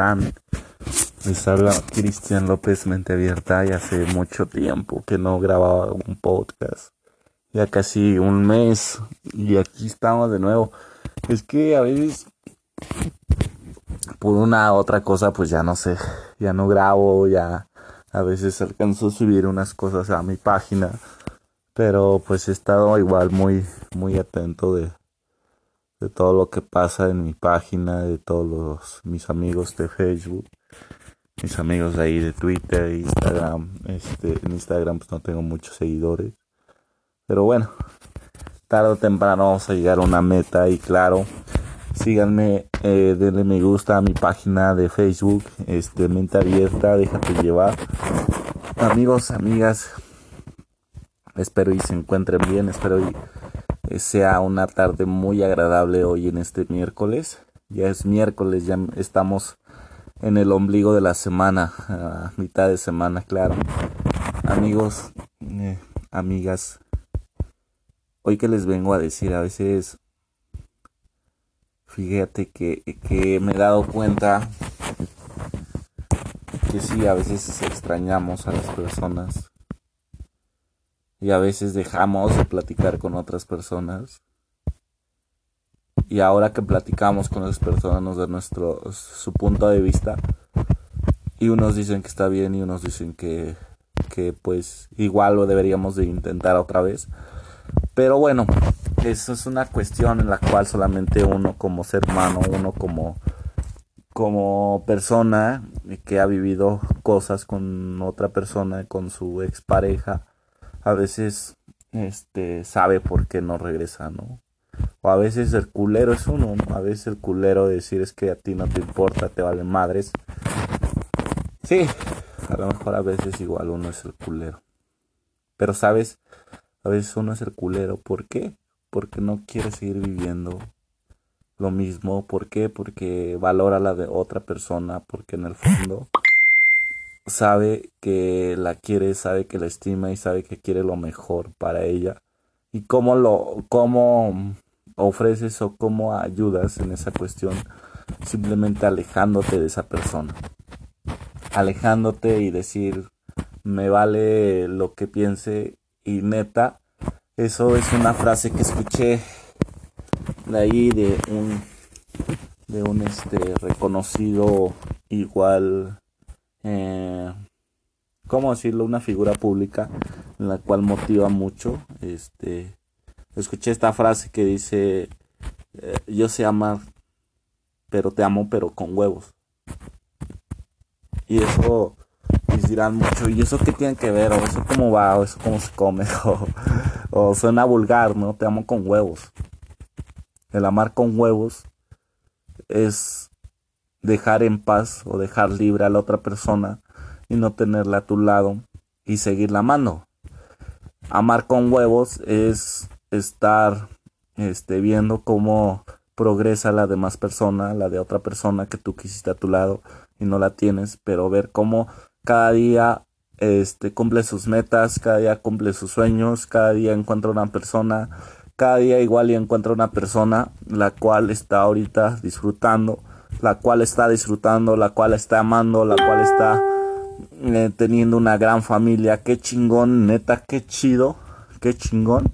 están? Les habla Cristian López Mente Abierta y hace mucho tiempo que no grababa un podcast. Ya casi un mes y aquí estamos de nuevo. Es que a veces por una otra cosa pues ya no sé, ya no grabo, ya a veces alcanzo a subir unas cosas a mi página, pero pues he estado igual muy muy atento de de todo lo que pasa en mi página, de todos los, mis amigos de Facebook, mis amigos de ahí de Twitter, Instagram. Este, en Instagram pues no tengo muchos seguidores. Pero bueno, tarde o temprano vamos a llegar a una meta y claro, síganme, eh, denle me gusta a mi página de Facebook, este, mente abierta, déjate llevar. Amigos, amigas, espero y se encuentren bien, espero y sea una tarde muy agradable hoy en este miércoles. Ya es miércoles, ya estamos en el ombligo de la semana, a mitad de semana, claro. Amigos, eh, amigas, hoy que les vengo a decir, a veces, fíjate que, que me he dado cuenta que sí, a veces extrañamos a las personas y a veces dejamos de platicar con otras personas. Y ahora que platicamos con las personas nos da nuestro su punto de vista y unos dicen que está bien y unos dicen que que pues igual lo deberíamos de intentar otra vez. Pero bueno, eso es una cuestión en la cual solamente uno como ser humano, uno como como persona que ha vivido cosas con otra persona, con su expareja, a veces este sabe por qué no regresa, ¿no? O a veces el culero es uno, ¿no? A veces el culero decir es que a ti no te importa, te valen madres. Sí, a lo mejor a veces igual uno es el culero. Pero sabes, a veces uno es el culero. ¿Por qué? Porque no quiere seguir viviendo lo mismo. ¿Por qué? Porque valora la de otra persona. Porque en el fondo sabe que la quiere, sabe que la estima y sabe que quiere lo mejor para ella. Y cómo lo, cómo ofreces o cómo ayudas en esa cuestión, simplemente alejándote de esa persona. Alejándote y decir, me vale lo que piense y neta, eso es una frase que escuché de ahí de un de un este reconocido igual eh, ¿cómo decirlo? Una figura pública la cual motiva mucho. Este, escuché esta frase que dice, eh, yo sé amar, pero te amo, pero con huevos. Y eso pues dirán mucho, ¿y eso qué tiene que ver? ¿O eso cómo va? ¿O eso cómo se come? o suena vulgar, ¿no? Te amo con huevos. El amar con huevos es dejar en paz o dejar libre a la otra persona y no tenerla a tu lado y seguirla amando. Amar con huevos es estar este, viendo cómo progresa la demás persona, la de otra persona que tú quisiste a tu lado y no la tienes, pero ver cómo cada día este, cumple sus metas, cada día cumple sus sueños, cada día encuentra una persona, cada día igual y encuentra una persona la cual está ahorita disfrutando la cual está disfrutando, la cual está amando, la cual está eh, teniendo una gran familia. Qué chingón, neta, qué chido, qué chingón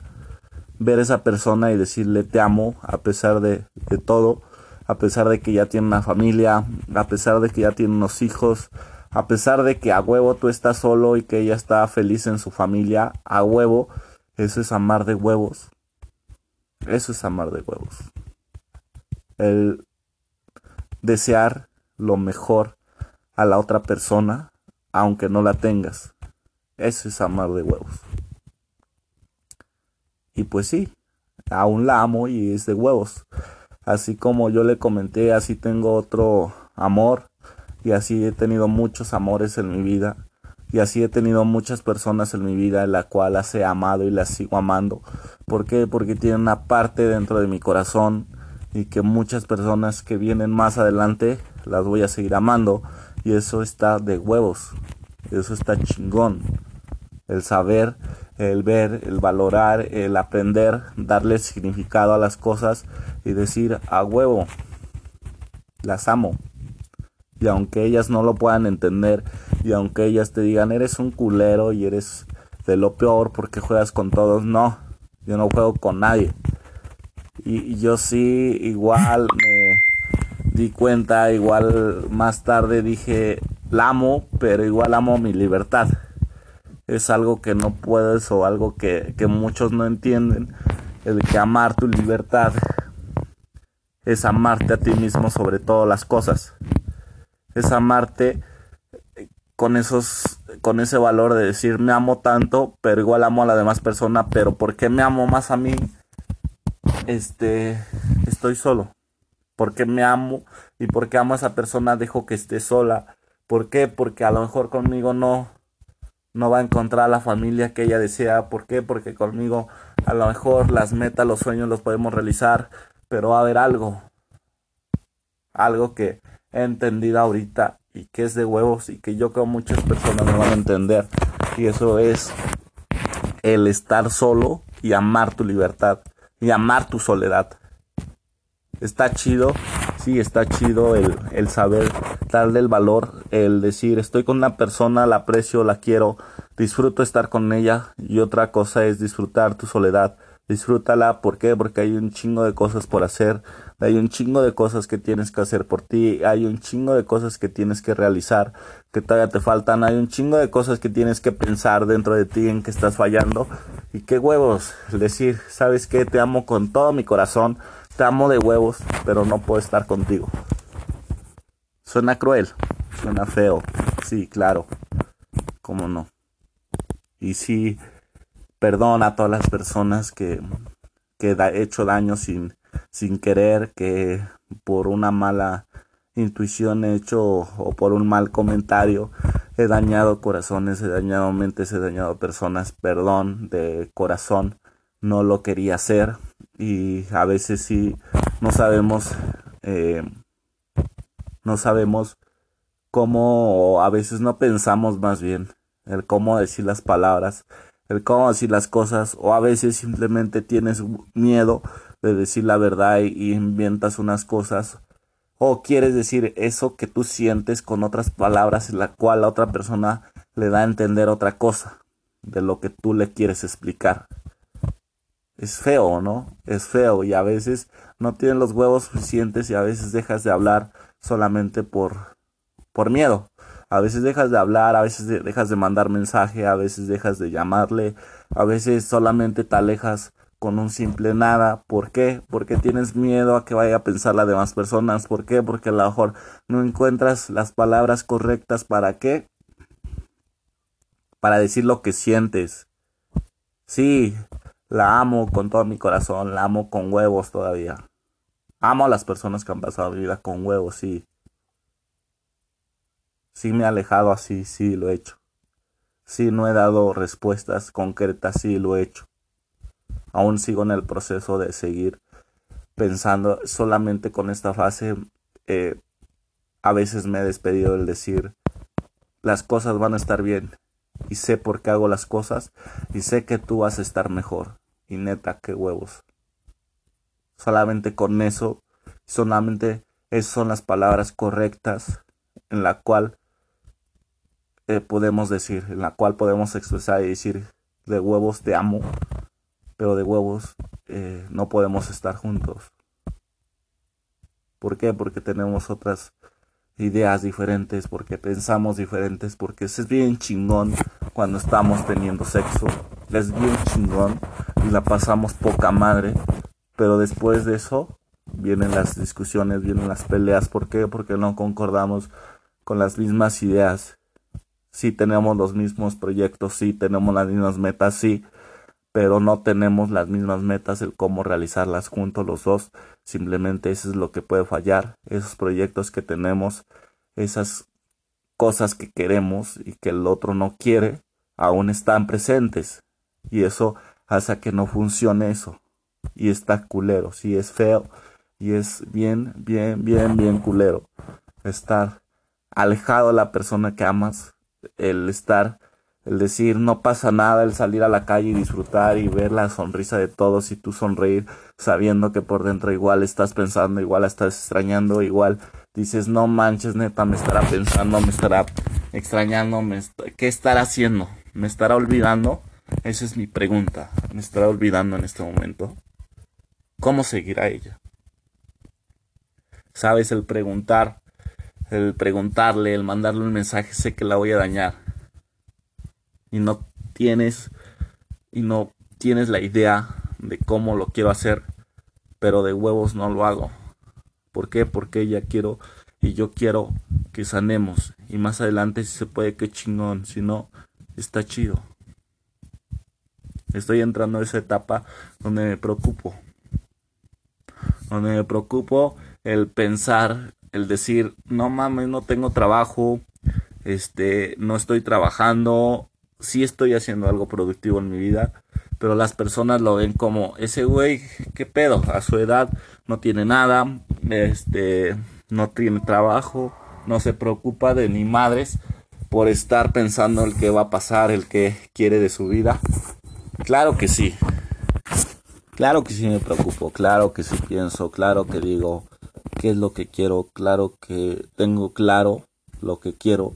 ver a esa persona y decirle te amo a pesar de, de todo, a pesar de que ya tiene una familia, a pesar de que ya tiene unos hijos, a pesar de que a huevo tú estás solo y que ella está feliz en su familia, a huevo, eso es amar de huevos. Eso es amar de huevos. El desear lo mejor a la otra persona, aunque no la tengas. Eso es amar de huevos. Y pues sí, aún la amo y es de huevos. Así como yo le comenté, así tengo otro amor y así he tenido muchos amores en mi vida y así he tenido muchas personas en mi vida en la cual las he amado y las sigo amando. ¿Por qué? Porque tienen una parte dentro de mi corazón y que muchas personas que vienen más adelante las voy a seguir amando y eso está de huevos, eso está chingón. El saber, el ver, el valorar, el aprender, darle significado a las cosas y decir a huevo, las amo. Y aunque ellas no lo puedan entender, y aunque ellas te digan, eres un culero y eres de lo peor porque juegas con todos, no, yo no juego con nadie. Y, yo sí, igual me di cuenta, igual más tarde dije, la amo, pero igual amo mi libertad. Es algo que no puedes o algo que, que muchos no entienden, el que amar tu libertad es amarte a ti mismo sobre todas las cosas. Es amarte con esos con ese valor de decir me amo tanto, pero igual amo a la demás persona, pero ¿por qué me amo más a mí? Este, estoy solo. ¿Por qué me amo y por qué amo a esa persona dejo que esté sola? ¿Por qué? Porque a lo mejor conmigo no no va a encontrar la familia que ella desea. ¿Por qué? Porque conmigo a lo mejor las metas, los sueños los podemos realizar, pero va a haber algo. Algo que he entendido ahorita y que es de huevos y que yo creo muchas personas no van a entender. Y eso es el estar solo y amar tu libertad y amar tu soledad. Está chido, sí, está chido el, el saber darle el valor, el decir estoy con una persona, la aprecio, la quiero, disfruto estar con ella y otra cosa es disfrutar tu soledad. Disfrútala, ¿por qué? Porque hay un chingo de cosas por hacer, hay un chingo de cosas que tienes que hacer por ti, hay un chingo de cosas que tienes que realizar, que todavía te faltan, hay un chingo de cosas que tienes que pensar dentro de ti en que estás fallando. Y qué huevos, decir, ¿sabes qué? Te amo con todo mi corazón, te amo de huevos, pero no puedo estar contigo. Suena cruel, suena feo, sí, claro, cómo no. Y sí, perdona a todas las personas que, que he hecho daño sin sin querer, que por una mala intuición he hecho o por un mal comentario he dañado corazones, he dañado mentes, he dañado personas, perdón de corazón, no lo quería hacer y a veces sí no sabemos, eh, no sabemos cómo, o a veces no pensamos más bien el cómo decir las palabras, el cómo decir las cosas, o a veces simplemente tienes miedo de decir la verdad y, inventas unas cosas o quieres decir eso que tú sientes con otras palabras en la cual la otra persona le da a entender otra cosa de lo que tú le quieres explicar. Es feo, ¿no? Es feo y a veces no tienes los huevos suficientes y a veces dejas de hablar solamente por por miedo. A veces dejas de hablar, a veces dejas de mandar mensaje, a veces dejas de llamarle, a veces solamente te alejas con un simple nada. ¿Por qué? Porque tienes miedo a que vaya a pensar las demás personas. ¿Por qué? Porque a lo mejor no encuentras las palabras correctas para qué. Para decir lo que sientes. Sí, la amo con todo mi corazón, la amo con huevos todavía. Amo a las personas que han pasado mi vida con huevos, sí. Sí me he alejado así, sí lo he hecho. Sí no he dado respuestas concretas, sí lo he hecho aún sigo en el proceso de seguir pensando solamente con esta fase. Eh, a veces me he despedido del decir, las cosas van a estar bien y sé por qué hago las cosas y sé que tú vas a estar mejor. Y neta, qué huevos. Solamente con eso, solamente esas son las palabras correctas en la cual eh, podemos decir, en la cual podemos expresar y decir, de huevos te amo, pero de huevos eh, no podemos estar juntos. ¿Por qué? Porque tenemos otras ideas diferentes, porque pensamos diferentes, porque es bien chingón cuando estamos teniendo sexo. Es bien chingón y la pasamos poca madre, pero después de eso vienen las discusiones, vienen las peleas. ¿Por qué? Porque no concordamos con las mismas ideas. Sí tenemos los mismos proyectos, sí tenemos las mismas metas, sí, pero no tenemos las mismas metas, el cómo realizarlas juntos los dos. Simplemente eso es lo que puede fallar. Esos proyectos que tenemos, esas cosas que queremos y que el otro no quiere, aún están presentes. Y eso hace que no funcione eso. Y está culero, sí es feo. Y es bien, bien, bien, bien culero. Estar alejado de la persona que amas. El estar el decir no pasa nada, el salir a la calle y disfrutar y ver la sonrisa de todos y tú sonreír sabiendo que por dentro igual estás pensando, igual estás extrañando, igual dices, no manches, neta, me estará pensando, me estará extrañando, me ¿qué estará haciendo? ¿Me estará olvidando? Esa es mi pregunta. ¿Me estará olvidando en este momento? ¿Cómo seguirá ella? Sabes, el preguntar, el preguntarle, el mandarle un mensaje, sé que la voy a dañar. Y no tienes, y no tienes la idea de cómo lo quiero hacer, pero de huevos no lo hago. ¿Por qué? Porque ella quiero y yo quiero que sanemos. Y más adelante si se puede, que chingón. Si no, está chido. Estoy entrando a esa etapa donde me preocupo. Donde me preocupo el pensar, el decir, no mames, no tengo trabajo, este, no estoy trabajando, sí estoy haciendo algo productivo en mi vida, pero las personas lo ven como ese güey, qué pedo, a su edad no tiene nada, este, no tiene trabajo, no se preocupa de ni madres por estar pensando el que va a pasar, el que quiere de su vida. Claro que sí. Claro que sí me preocupo, claro que sí pienso, claro que digo qué es lo que quiero, claro que tengo claro lo que quiero.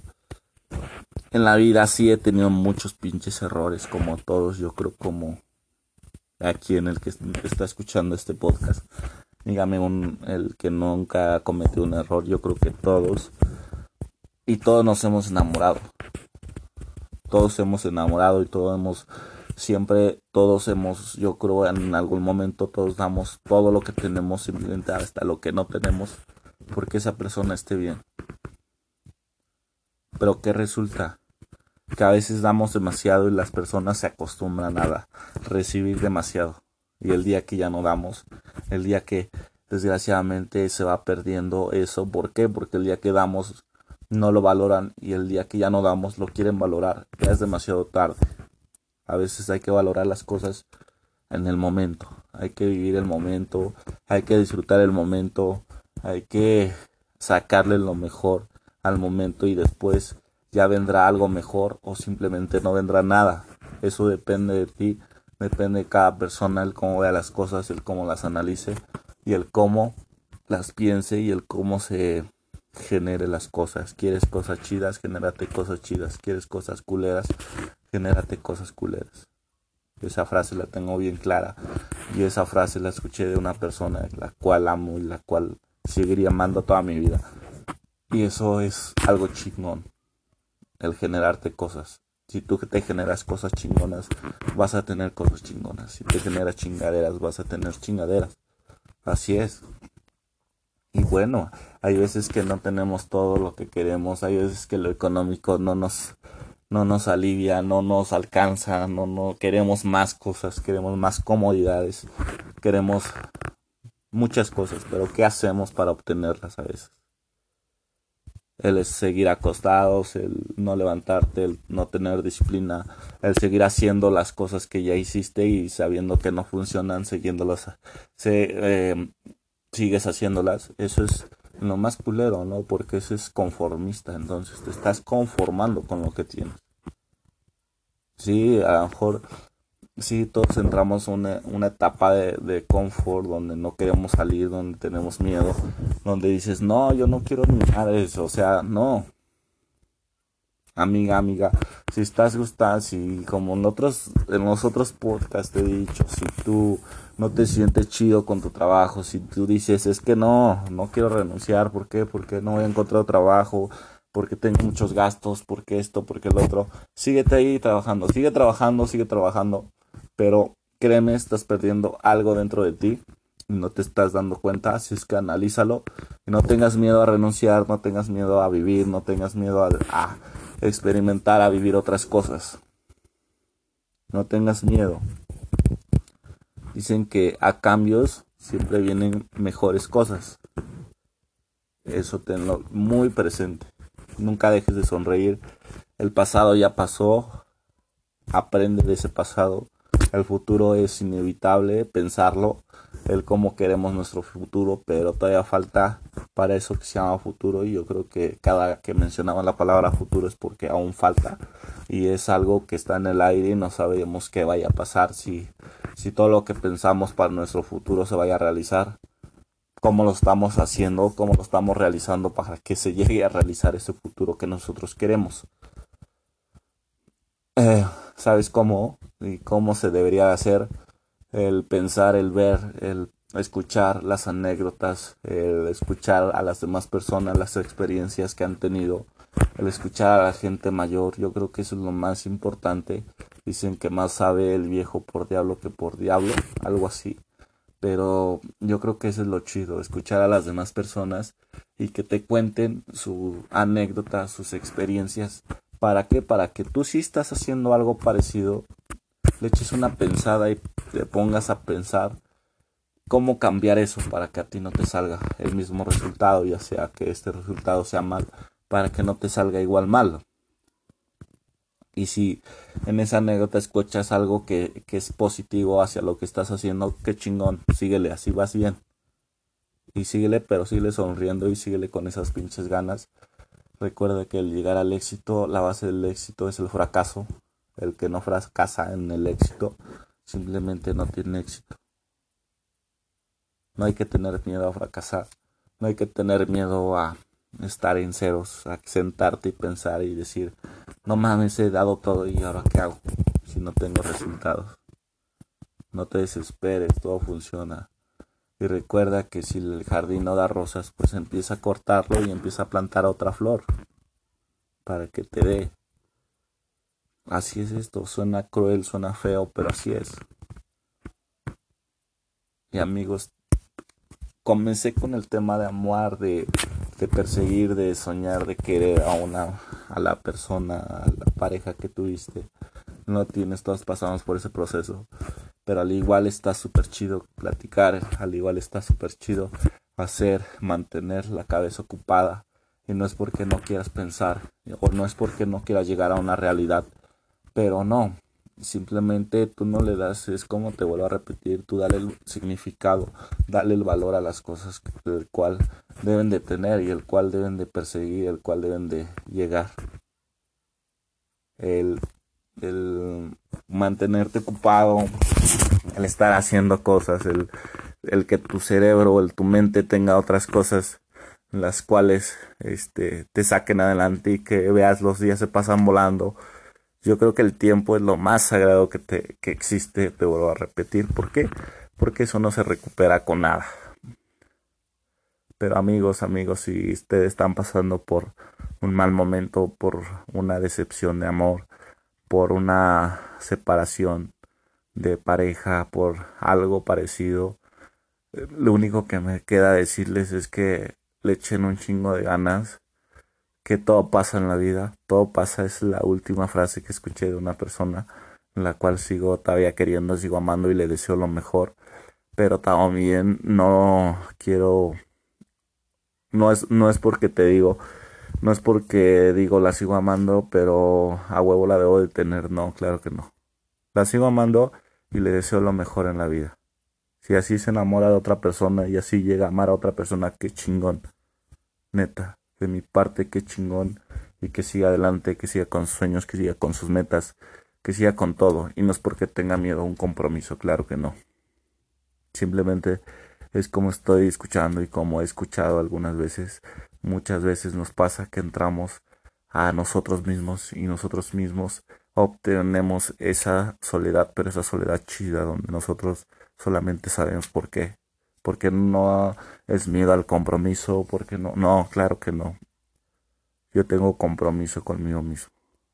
En la vida sí he tenido muchos pinches errores, como todos, yo creo como aquí en el que está escuchando este podcast. Dígame un, el que nunca ha cometido un error, yo creo que todos. Y todos nos hemos enamorado. Todos hemos enamorado y todos hemos siempre todos hemos, yo creo en algún momento todos damos todo lo que tenemos, simplemente hasta lo que no tenemos, porque esa persona esté bien. Pero ¿qué resulta? Que a veces damos demasiado y las personas se acostumbran a recibir demasiado. Y el día que ya no damos, el día que desgraciadamente se va perdiendo eso, ¿por qué? Porque el día que damos no lo valoran y el día que ya no damos lo quieren valorar, ya es demasiado tarde. A veces hay que valorar las cosas en el momento. Hay que vivir el momento, hay que disfrutar el momento, hay que sacarle lo mejor al momento y después ya vendrá algo mejor o simplemente no vendrá nada. Eso depende de ti, depende de cada persona, el cómo vea las cosas, el cómo las analice y el cómo las piense y el cómo se genere las cosas. Quieres cosas chidas, genérate cosas chidas. Quieres cosas culeras, genérate cosas culeras. Esa frase la tengo bien clara y esa frase la escuché de una persona la cual amo y la cual seguiría amando toda mi vida. Y eso es algo chingón, el generarte cosas. Si tú te generas cosas chingonas, vas a tener cosas chingonas. Si te generas chingaderas, vas a tener chingaderas. Así es. Y bueno, hay veces que no tenemos todo lo que queremos, hay veces que lo económico no nos no nos alivia, no nos alcanza, no, no queremos más cosas, queremos más comodidades, queremos muchas cosas, pero ¿qué hacemos para obtenerlas a veces? El seguir acostados, el no levantarte, el no tener disciplina, el seguir haciendo las cosas que ya hiciste y sabiendo que no funcionan, siguiéndolas, se, eh, sigues haciéndolas, eso es lo más culero, ¿no? Porque eso es conformista, entonces te estás conformando con lo que tienes. Sí, a lo mejor, sí, todos entramos en una, una etapa de, de confort donde no queremos salir, donde tenemos miedo, donde dices, no, yo no quiero ni eso, o sea, no. Amiga, amiga, si estás gustando, si como en otros, en los otros podcasts te he dicho, si tú no te sientes chido con tu trabajo, si tú dices, es que no, no quiero renunciar, ¿por qué? Porque no voy a encontrar trabajo, porque tengo muchos gastos, porque esto, porque el otro, síguete ahí trabajando, sigue trabajando, sigue trabajando, pero créeme, estás perdiendo algo dentro de ti y no te estás dando cuenta, así es que analízalo y no tengas miedo a renunciar, no tengas miedo a vivir, no tengas miedo a, a experimentar, a vivir otras cosas. No tengas miedo. Dicen que a cambios siempre vienen mejores cosas. Eso tenlo muy presente. Nunca dejes de sonreír. El pasado ya pasó. Aprende de ese pasado. El futuro es inevitable pensarlo, el cómo queremos nuestro futuro, pero todavía falta para eso que se llama futuro y yo creo que cada que mencionaba la palabra futuro es porque aún falta y es algo que está en el aire y no sabemos qué vaya a pasar si si todo lo que pensamos para nuestro futuro se vaya a realizar cómo lo estamos haciendo, cómo lo estamos realizando para que se llegue a realizar ese futuro que nosotros queremos. Eh, ¿Sabes cómo? Y cómo se debería hacer el pensar, el ver, el escuchar las anécdotas, el escuchar a las demás personas, las experiencias que han tenido, el escuchar a la gente mayor, yo creo que eso es lo más importante. Dicen que más sabe el viejo por diablo que por diablo, algo así. Pero yo creo que eso es lo chido, escuchar a las demás personas y que te cuenten su anécdota, sus experiencias. ¿Para qué? Para que tú si estás haciendo algo parecido, le eches una pensada y te pongas a pensar cómo cambiar eso para que a ti no te salga el mismo resultado, ya sea que este resultado sea mal, para que no te salga igual mal. Y si en esa anécdota escuchas algo que, que es positivo hacia lo que estás haciendo, qué chingón, síguele, así vas bien. Y síguele, pero síguele sonriendo y síguele con esas pinches ganas. Recuerda que el llegar al éxito, la base del éxito es el fracaso. El que no fracasa en el éxito simplemente no tiene éxito. No hay que tener miedo a fracasar. No hay que tener miedo a estar en ceros, a sentarte y pensar y decir, no mames, he dado todo y ahora qué hago si no tengo resultados. No te desesperes, todo funciona. Y recuerda que si el jardín no da rosas, pues empieza a cortarlo y empieza a plantar otra flor para que te dé. Así es esto, suena cruel, suena feo, pero así es. Y amigos, comencé con el tema de amor, de, de perseguir, de soñar, de querer a una, a la persona, a la pareja que tuviste. No tienes, todos pasamos por ese proceso. Pero al igual está súper chido platicar, al igual está súper chido hacer, mantener la cabeza ocupada. Y no es porque no quieras pensar, o no es porque no quieras llegar a una realidad, pero no, simplemente tú no le das, es como te vuelvo a repetir, tú dale el significado, dale el valor a las cosas el cual deben de tener y el cual deben de perseguir, el cual deben de llegar. El, el mantenerte ocupado, el estar haciendo cosas, el, el que tu cerebro, el tu mente tenga otras cosas las cuales este te saquen adelante y que veas los días se pasan volando yo creo que el tiempo es lo más sagrado que, te, que existe, te vuelvo a repetir. ¿Por qué? Porque eso no se recupera con nada. Pero amigos, amigos, si ustedes están pasando por un mal momento, por una decepción de amor, por una separación de pareja, por algo parecido, lo único que me queda decirles es que le echen un chingo de ganas, que todo pasa en la vida, todo pasa es la última frase que escuché de una persona la cual sigo todavía queriendo, sigo amando y le deseo lo mejor, pero también no quiero no es no es porque te digo no es porque digo la sigo amando, pero a huevo la debo de tener, no, claro que no. La sigo amando y le deseo lo mejor en la vida. Si así se enamora de otra persona y así llega a amar a otra persona, qué chingón. Neta de mi parte, qué chingón, y que siga adelante, que siga con sus sueños, que siga con sus metas, que siga con todo, y no es porque tenga miedo a un compromiso, claro que no. Simplemente es como estoy escuchando y como he escuchado algunas veces, muchas veces nos pasa que entramos a nosotros mismos y nosotros mismos obtenemos esa soledad, pero esa soledad chida donde nosotros solamente sabemos por qué porque no es miedo al compromiso, porque no, no, claro que no. Yo tengo compromiso conmigo mismo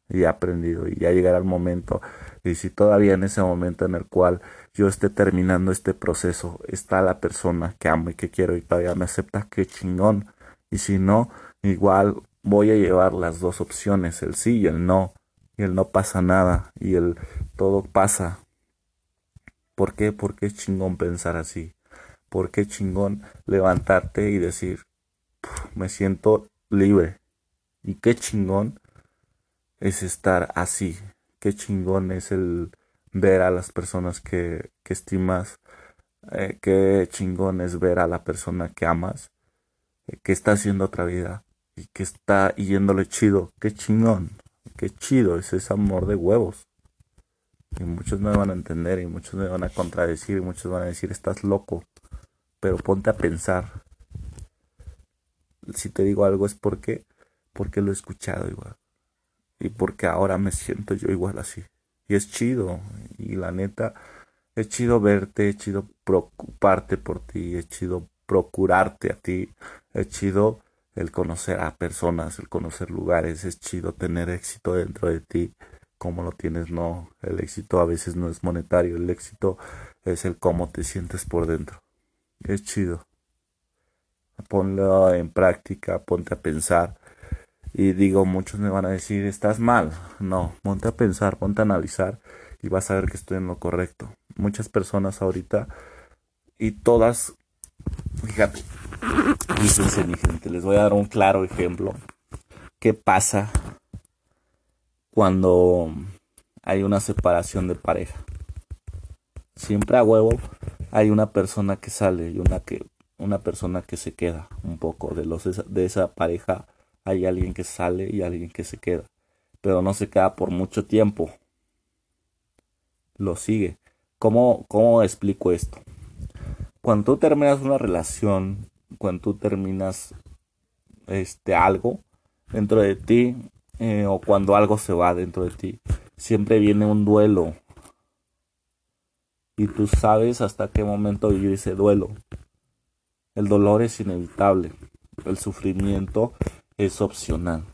y he aprendido y ya llegará el momento y si todavía en ese momento en el cual yo esté terminando este proceso está la persona que amo y que quiero y todavía me acepta, qué chingón. Y si no, igual voy a llevar las dos opciones, el sí y el no. Y el no pasa nada y el todo pasa. ¿Por qué? Porque es chingón pensar así por qué chingón levantarte y decir, me siento libre. Y qué chingón es estar así. Qué chingón es el ver a las personas que, que estimas. Eh, qué chingón es ver a la persona que amas. Eh, que está haciendo otra vida. Y que está yéndole chido. Qué chingón. Qué chido es ese amor de huevos. Y muchos me van a entender y muchos me van a contradecir y muchos van a decir estás loco pero ponte a pensar. Si te digo algo es porque, porque lo he escuchado igual. Y porque ahora me siento yo igual así. Y es chido. Y la neta, es chido verte, es chido preocuparte por ti, es chido procurarte a ti, es chido el conocer a personas, el conocer lugares, es chido tener éxito dentro de ti, como lo tienes, no, el éxito a veces no es monetario, el éxito es el cómo te sientes por dentro, es chido. Ponlo en práctica, ponte a pensar. Y digo, muchos me van a decir, estás mal. No, ponte a pensar, ponte a analizar y vas a ver que estoy en lo correcto. Muchas personas ahorita y todas, fíjate, Fíjense, mi gente, les voy a dar un claro ejemplo. ¿Qué pasa cuando hay una separación de pareja? Siempre a huevo hay una persona que sale y una que una persona que se queda un poco de los de esa pareja. Hay alguien que sale y alguien que se queda pero no se queda por mucho tiempo. Lo sigue. Cómo cómo explico esto cuando tú terminas una relación cuando tú terminas este algo dentro de ti eh, o cuando algo se va dentro de ti siempre viene un duelo y tú sabes hasta qué momento vivir ese duelo. El dolor es inevitable el sufrimiento es opcional.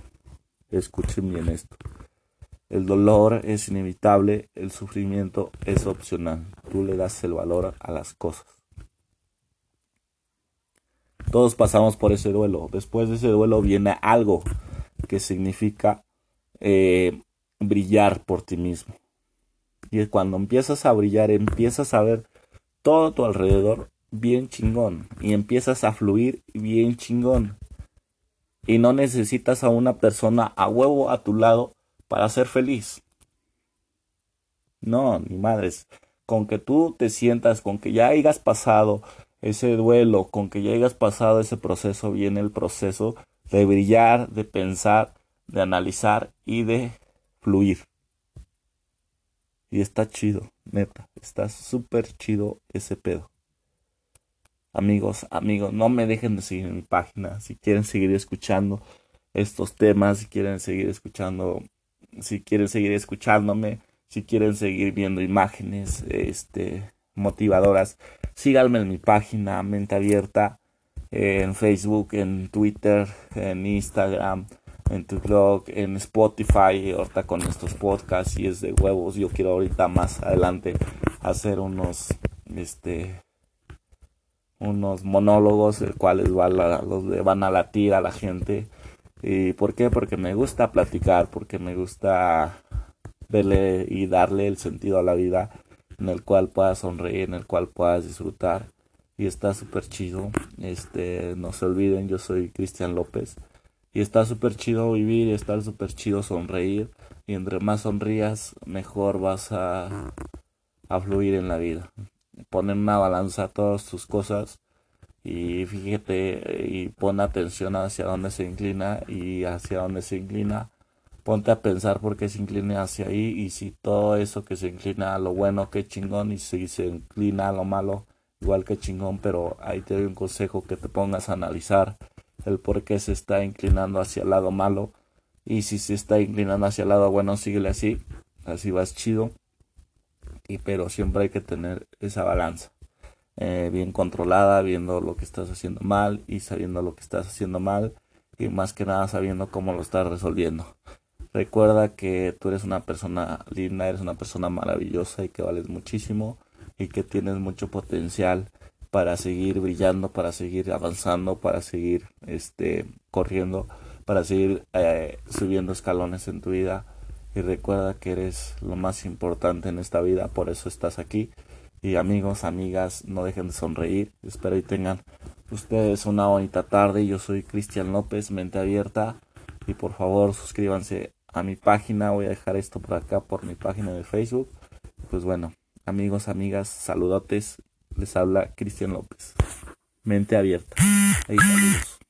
Escuchen bien esto. El dolor es inevitable el sufrimiento es opcional. Tú le das el valor a las cosas. Todos pasamos por ese duelo. Después de ese duelo viene algo que significa eh, brillar por ti mismo. Y cuando empiezas a brillar, empiezas a ver todo tu alrededor bien chingón. Y empiezas a fluir bien chingón. Y no necesitas a una persona a huevo a tu lado para ser feliz. No, ni madres. Con que tú te sientas, con que ya hayas pasado ese duelo, con que ya hayas pasado ese proceso, viene el proceso de brillar, de pensar, de analizar y de fluir. Y está chido, neta, está súper chido ese pedo. Amigos, amigos, no me dejen de seguir en mi página. Si quieren seguir escuchando estos temas, si quieren seguir escuchando, si quieren seguir escuchándome, si quieren seguir viendo imágenes, este, motivadoras, síganme en mi página Mente Abierta, en Facebook, en Twitter, en Instagram, en tu blog, en Spotify, ahorita con estos podcasts y es de huevos. Yo quiero ahorita más adelante hacer unos, este, unos monólogos, el cuales los van a latir a la gente. ¿Y por qué? Porque me gusta platicar, porque me gusta verle y darle el sentido a la vida en el cual puedas sonreír, en el cual puedas disfrutar y está súper chido. Este, no se olviden, yo soy Cristian López y está súper chido vivir y está súper chido sonreír. Y entre más sonrías mejor vas a, a fluir en la vida. Poner una balanza todas tus cosas y fíjate y pon atención hacia dónde se inclina y hacia dónde se inclina. Ponte a pensar por qué se inclina hacia ahí y si todo eso que se inclina a lo bueno, qué chingón, y si se inclina a lo malo, igual que chingón, pero ahí te doy un consejo que te pongas a analizar el por qué se está inclinando hacia el lado malo y si se está inclinando hacia el lado bueno, síguele así, así vas chido, y pero siempre hay que tener esa balanza. Eh, bien controlada, viendo lo que estás haciendo mal y sabiendo lo que estás haciendo mal y más que nada sabiendo cómo lo estás resolviendo. Recuerda que tú eres una persona linda, eres una persona maravillosa y que vales muchísimo y que tienes mucho potencial para seguir brillando, para seguir avanzando, para seguir este corriendo, para seguir eh, subiendo escalones en tu vida. Y recuerda que eres lo más importante en esta vida, por eso estás aquí. Y amigos, amigas, no dejen de sonreír. Espero y tengan ustedes una bonita tarde. Yo soy Cristian López, mente abierta. Y por favor suscríbanse a mi página. Voy a dejar esto por acá por mi página de Facebook. Pues bueno, amigos, amigas, saludotes. Les habla Cristian López. Mente abierta. Ahí saludos.